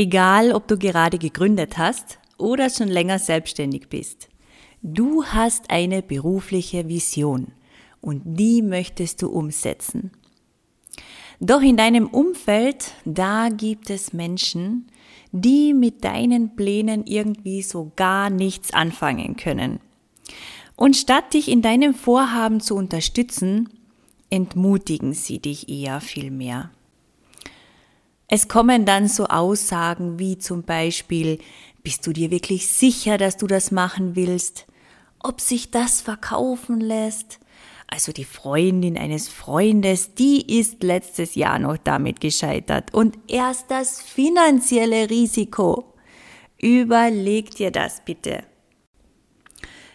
Egal, ob du gerade gegründet hast oder schon länger selbstständig bist. Du hast eine berufliche Vision und die möchtest du umsetzen. Doch in deinem Umfeld, da gibt es Menschen, die mit deinen Plänen irgendwie so gar nichts anfangen können. Und statt dich in deinem Vorhaben zu unterstützen, entmutigen sie dich eher viel mehr. Es kommen dann so Aussagen wie zum Beispiel, bist du dir wirklich sicher, dass du das machen willst? Ob sich das verkaufen lässt? Also die Freundin eines Freundes, die ist letztes Jahr noch damit gescheitert. Und erst das finanzielle Risiko. Überleg dir das bitte.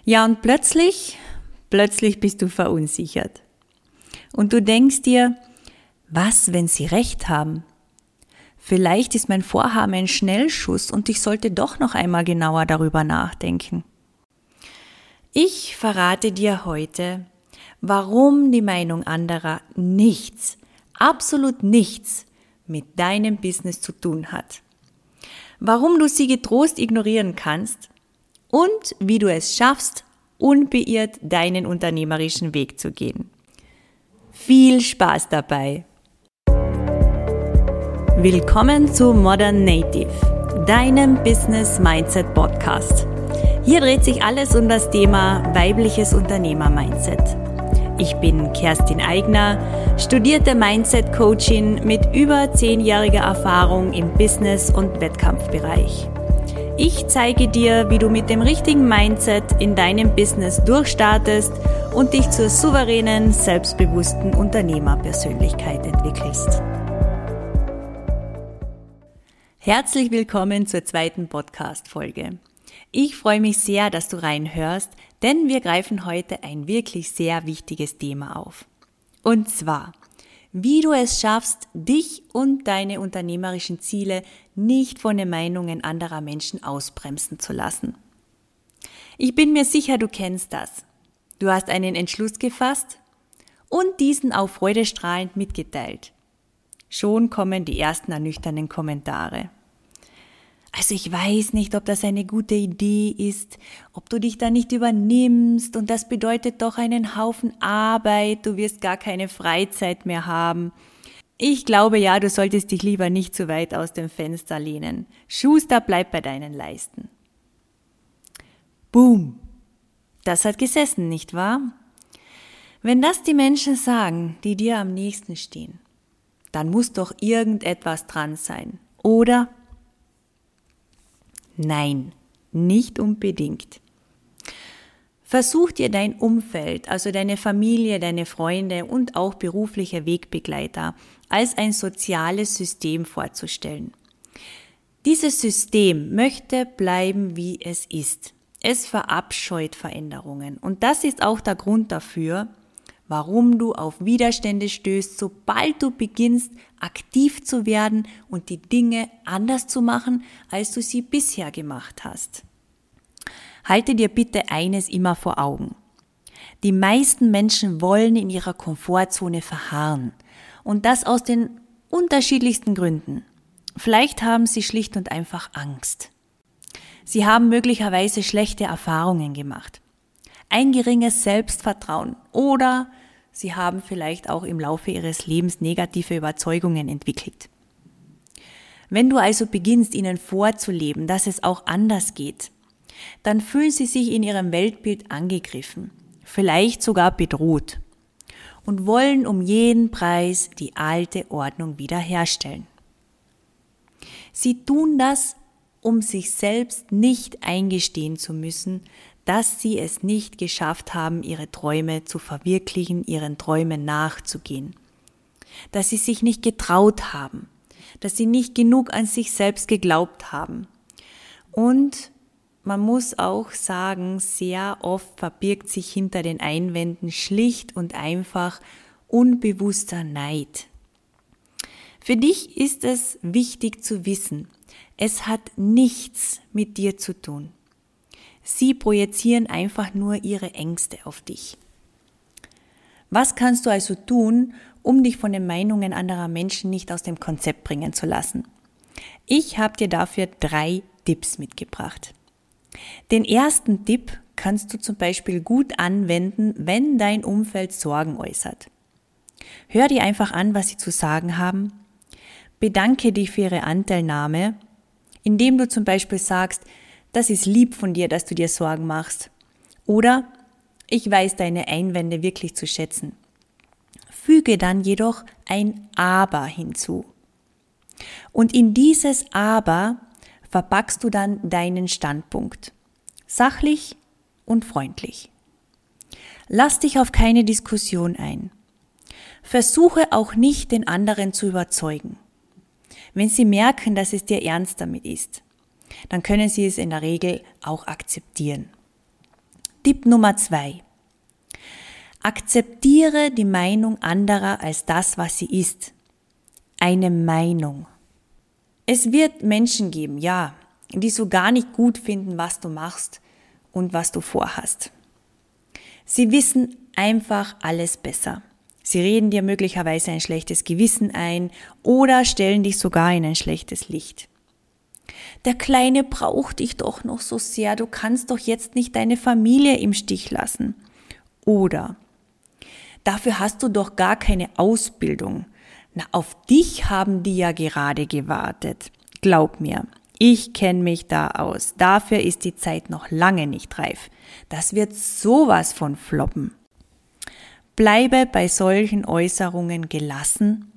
Ja, und plötzlich, plötzlich bist du verunsichert. Und du denkst dir, was, wenn sie recht haben? Vielleicht ist mein Vorhaben ein Schnellschuss und ich sollte doch noch einmal genauer darüber nachdenken. Ich verrate dir heute, warum die Meinung anderer nichts, absolut nichts mit deinem Business zu tun hat. Warum du sie getrost ignorieren kannst und wie du es schaffst, unbeirrt deinen unternehmerischen Weg zu gehen. Viel Spaß dabei! Willkommen zu Modern Native, deinem Business Mindset Podcast. Hier dreht sich alles um das Thema weibliches Unternehmer-Mindset. Ich bin Kerstin Eigner, studierte Mindset-Coachin mit über zehnjähriger Erfahrung im Business- und Wettkampfbereich. Ich zeige dir, wie du mit dem richtigen Mindset in deinem Business durchstartest und dich zur souveränen, selbstbewussten Unternehmerpersönlichkeit entwickelst. Herzlich willkommen zur zweiten Podcast-Folge. Ich freue mich sehr, dass du reinhörst, denn wir greifen heute ein wirklich sehr wichtiges Thema auf. Und zwar, wie du es schaffst, dich und deine unternehmerischen Ziele nicht von den Meinungen anderer Menschen ausbremsen zu lassen. Ich bin mir sicher, du kennst das. Du hast einen Entschluss gefasst und diesen auf freudestrahlend mitgeteilt. Schon kommen die ersten ernüchternden Kommentare. Also ich weiß nicht, ob das eine gute Idee ist, ob du dich da nicht übernimmst und das bedeutet doch einen Haufen Arbeit, du wirst gar keine Freizeit mehr haben. Ich glaube ja, du solltest dich lieber nicht zu weit aus dem Fenster lehnen. Schuster, bleib bei deinen Leisten. Boom. Das hat gesessen, nicht wahr? Wenn das die Menschen sagen, die dir am nächsten stehen, dann muss doch irgendetwas dran sein. Oder Nein, nicht unbedingt. Versuch dir dein Umfeld, also deine Familie, deine Freunde und auch berufliche Wegbegleiter als ein soziales System vorzustellen. Dieses System möchte bleiben, wie es ist. Es verabscheut Veränderungen. Und das ist auch der Grund dafür, warum du auf Widerstände stößt, sobald du beginnst, aktiv zu werden und die Dinge anders zu machen, als du sie bisher gemacht hast. Halte dir bitte eines immer vor Augen. Die meisten Menschen wollen in ihrer Komfortzone verharren. Und das aus den unterschiedlichsten Gründen. Vielleicht haben sie schlicht und einfach Angst. Sie haben möglicherweise schlechte Erfahrungen gemacht ein geringes Selbstvertrauen oder sie haben vielleicht auch im Laufe ihres Lebens negative Überzeugungen entwickelt. Wenn du also beginnst, ihnen vorzuleben, dass es auch anders geht, dann fühlen sie sich in ihrem Weltbild angegriffen, vielleicht sogar bedroht und wollen um jeden Preis die alte Ordnung wiederherstellen. Sie tun das, um sich selbst nicht eingestehen zu müssen, dass sie es nicht geschafft haben, ihre Träume zu verwirklichen, ihren Träumen nachzugehen. Dass sie sich nicht getraut haben, dass sie nicht genug an sich selbst geglaubt haben. Und man muss auch sagen, sehr oft verbirgt sich hinter den Einwänden schlicht und einfach unbewusster Neid. Für dich ist es wichtig zu wissen, es hat nichts mit dir zu tun. Sie projizieren einfach nur ihre Ängste auf dich. Was kannst du also tun, um dich von den Meinungen anderer Menschen nicht aus dem Konzept bringen zu lassen? Ich habe dir dafür drei Tipps mitgebracht. Den ersten Tipp kannst du zum Beispiel gut anwenden, wenn dein Umfeld Sorgen äußert. Hör dir einfach an, was sie zu sagen haben. Bedanke dich für ihre Anteilnahme, indem du zum Beispiel sagst, das ist lieb von dir, dass du dir Sorgen machst. Oder ich weiß deine Einwände wirklich zu schätzen. Füge dann jedoch ein Aber hinzu. Und in dieses Aber verpackst du dann deinen Standpunkt. Sachlich und freundlich. Lass dich auf keine Diskussion ein. Versuche auch nicht, den anderen zu überzeugen. Wenn sie merken, dass es dir ernst damit ist, dann können sie es in der Regel auch akzeptieren. Tipp Nummer zwei. Akzeptiere die Meinung anderer als das, was sie ist. Eine Meinung. Es wird Menschen geben, ja, die so gar nicht gut finden, was du machst und was du vorhast. Sie wissen einfach alles besser. Sie reden dir möglicherweise ein schlechtes Gewissen ein oder stellen dich sogar in ein schlechtes Licht. Der Kleine braucht dich doch noch so sehr, du kannst doch jetzt nicht deine Familie im Stich lassen. Oder dafür hast du doch gar keine Ausbildung. Na, auf dich haben die ja gerade gewartet. Glaub mir, ich kenne mich da aus. Dafür ist die Zeit noch lange nicht reif. Das wird sowas von floppen. Bleibe bei solchen Äußerungen gelassen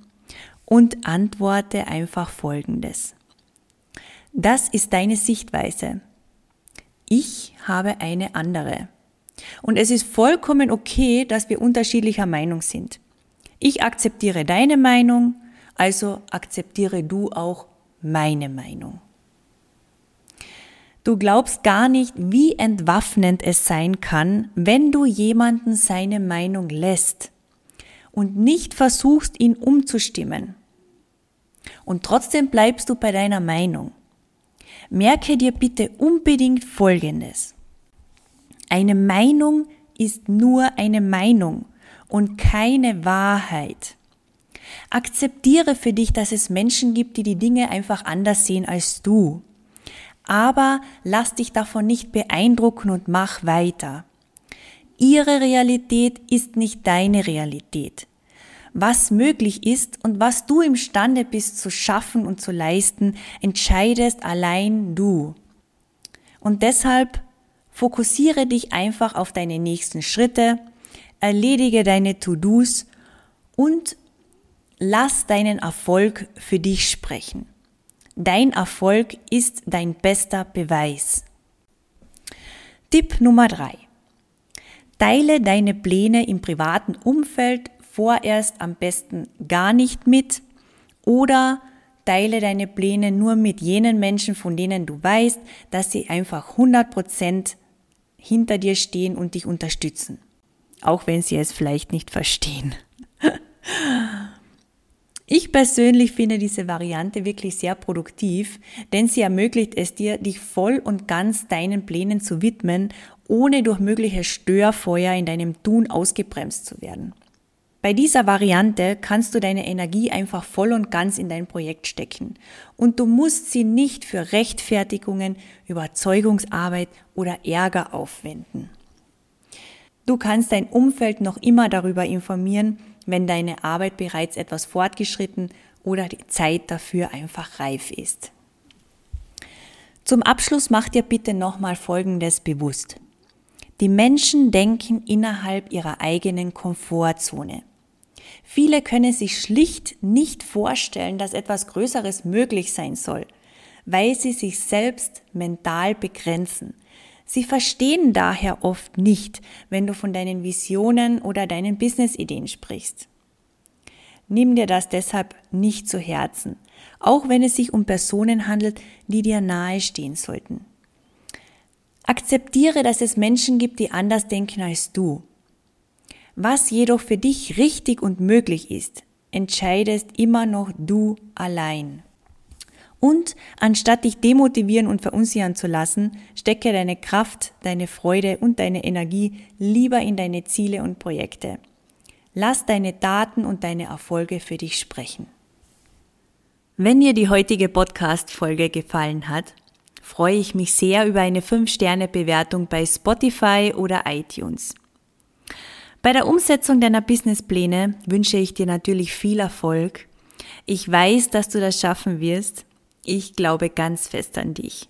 und antworte einfach Folgendes. Das ist deine Sichtweise. Ich habe eine andere. Und es ist vollkommen okay, dass wir unterschiedlicher Meinung sind. Ich akzeptiere deine Meinung, also akzeptiere du auch meine Meinung. Du glaubst gar nicht, wie entwaffnend es sein kann, wenn du jemanden seine Meinung lässt und nicht versuchst, ihn umzustimmen. Und trotzdem bleibst du bei deiner Meinung. Merke dir bitte unbedingt Folgendes. Eine Meinung ist nur eine Meinung und keine Wahrheit. Akzeptiere für dich, dass es Menschen gibt, die die Dinge einfach anders sehen als du aber lass dich davon nicht beeindrucken und mach weiter. Ihre Realität ist nicht deine Realität. Was möglich ist und was du imstande bist zu schaffen und zu leisten, entscheidest allein du. Und deshalb fokussiere dich einfach auf deine nächsten Schritte, erledige deine To-Dos und lass deinen Erfolg für dich sprechen. Dein Erfolg ist dein bester Beweis. Tipp Nummer drei: Teile deine Pläne im privaten Umfeld vorerst am besten gar nicht mit oder teile deine Pläne nur mit jenen Menschen, von denen du weißt, dass sie einfach 100% hinter dir stehen und dich unterstützen. Auch wenn sie es vielleicht nicht verstehen. Ich persönlich finde diese Variante wirklich sehr produktiv, denn sie ermöglicht es dir, dich voll und ganz deinen Plänen zu widmen, ohne durch mögliche Störfeuer in deinem Tun ausgebremst zu werden. Bei dieser Variante kannst du deine Energie einfach voll und ganz in dein Projekt stecken und du musst sie nicht für Rechtfertigungen, Überzeugungsarbeit oder Ärger aufwenden. Du kannst dein Umfeld noch immer darüber informieren, wenn deine Arbeit bereits etwas fortgeschritten oder die Zeit dafür einfach reif ist. Zum Abschluss mach dir bitte nochmal Folgendes bewusst. Die Menschen denken innerhalb ihrer eigenen Komfortzone. Viele können sich schlicht nicht vorstellen, dass etwas Größeres möglich sein soll, weil sie sich selbst mental begrenzen. Sie verstehen daher oft nicht, wenn du von deinen Visionen oder deinen Businessideen sprichst. Nimm dir das deshalb nicht zu Herzen, auch wenn es sich um Personen handelt, die dir nahe stehen sollten. Akzeptiere, dass es Menschen gibt, die anders denken als du. Was jedoch für dich richtig und möglich ist, entscheidest immer noch du allein. Und anstatt dich demotivieren und verunsichern zu lassen, stecke deine Kraft, deine Freude und deine Energie lieber in deine Ziele und Projekte. Lass deine Daten und deine Erfolge für dich sprechen. Wenn dir die heutige Podcast-Folge gefallen hat, freue ich mich sehr über eine 5-Sterne-Bewertung bei Spotify oder iTunes. Bei der Umsetzung deiner Businesspläne wünsche ich dir natürlich viel Erfolg. Ich weiß, dass du das schaffen wirst. Ich glaube ganz fest an dich.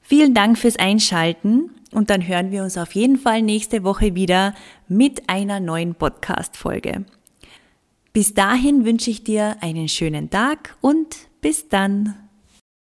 Vielen Dank fürs Einschalten und dann hören wir uns auf jeden Fall nächste Woche wieder mit einer neuen Podcast-Folge. Bis dahin wünsche ich dir einen schönen Tag und bis dann.